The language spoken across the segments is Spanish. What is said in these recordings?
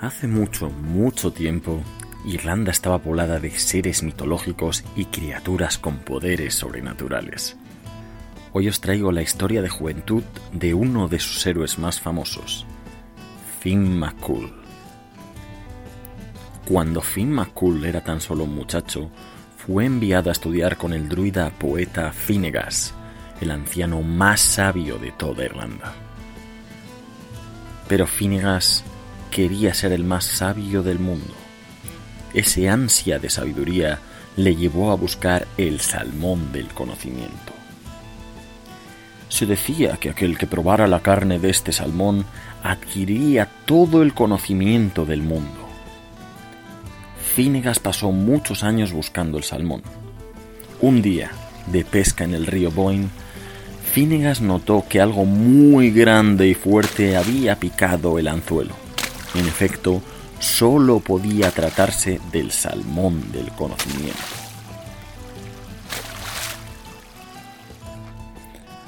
Hace mucho, mucho tiempo, Irlanda estaba poblada de seres mitológicos y criaturas con poderes sobrenaturales. Hoy os traigo la historia de juventud de uno de sus héroes más famosos, Finn McCool. Cuando Finn McCool era tan solo un muchacho, fue enviado a estudiar con el druida poeta Finnegas, el anciano más sabio de toda Irlanda. Pero Finnegas quería ser el más sabio del mundo. Ese ansia de sabiduría le llevó a buscar el salmón del conocimiento. Se decía que aquel que probara la carne de este salmón adquiriría todo el conocimiento del mundo. Finnegas pasó muchos años buscando el salmón. Un día, de pesca en el río Boyne, Finnegas notó que algo muy grande y fuerte había picado el anzuelo. En efecto, solo podía tratarse del salmón del conocimiento.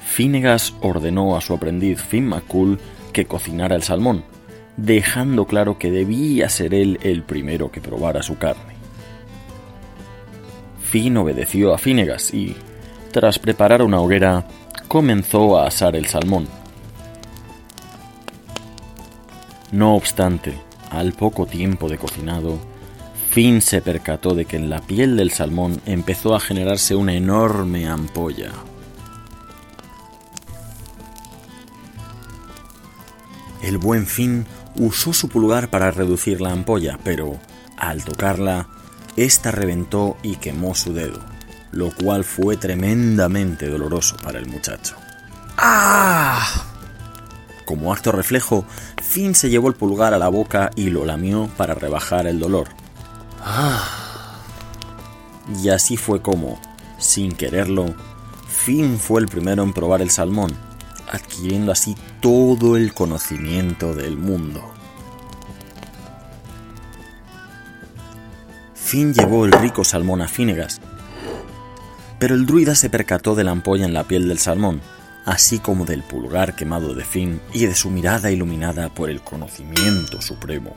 Finnegas ordenó a su aprendiz Finn McCool que cocinara el salmón, dejando claro que debía ser él el primero que probara su carne. Finn obedeció a Finnegas y, tras preparar una hoguera, comenzó a asar el salmón. No obstante, al poco tiempo de cocinado, Finn se percató de que en la piel del salmón empezó a generarse una enorme ampolla. El buen Finn usó su pulgar para reducir la ampolla, pero al tocarla, ésta reventó y quemó su dedo, lo cual fue tremendamente doloroso para el muchacho. ¡Ah! Como acto reflejo, Finn se llevó el pulgar a la boca y lo lamió para rebajar el dolor. ¡Ah! Y así fue como, sin quererlo, Finn fue el primero en probar el salmón, adquiriendo así todo el conocimiento del mundo. Finn llevó el rico salmón a Finnegas, pero el druida se percató de la ampolla en la piel del salmón así como del pulgar quemado de Finn y de su mirada iluminada por el conocimiento supremo.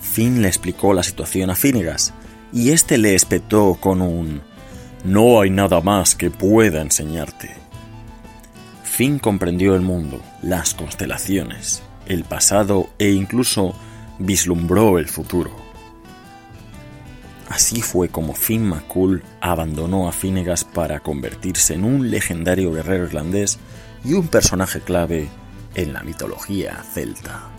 Finn le explicó la situación a Finnegas, y éste le espetó con un No hay nada más que pueda enseñarte. Finn comprendió el mundo, las constelaciones, el pasado e incluso vislumbró el futuro. Así fue como Finn McCool abandonó a Finnegas para convertirse en un legendario guerrero irlandés y un personaje clave en la mitología celta.